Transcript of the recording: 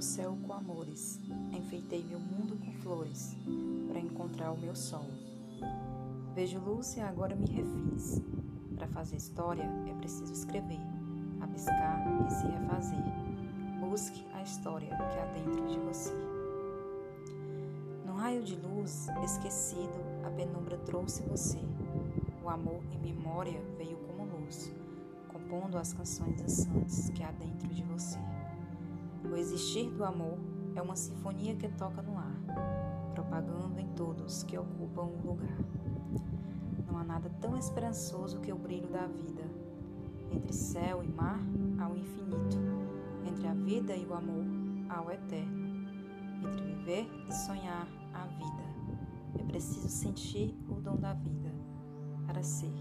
céu com amores, enfeitei meu mundo com flores, para encontrar o meu sol. Vejo luz e agora me refiz. Para fazer história é preciso escrever, abiscar e se refazer. Busque a história que há dentro de você. No raio de luz, esquecido, a penumbra trouxe você. O amor em memória veio como luz, compondo as canções dançantes que há dentro de você. Existir do amor é uma sinfonia que toca no ar, propagando em todos que ocupam um lugar. Não há nada tão esperançoso que o brilho da vida. Entre céu e mar há o infinito. Entre a vida e o amor há o eterno. Entre viver e sonhar há vida. É preciso sentir o dom da vida para ser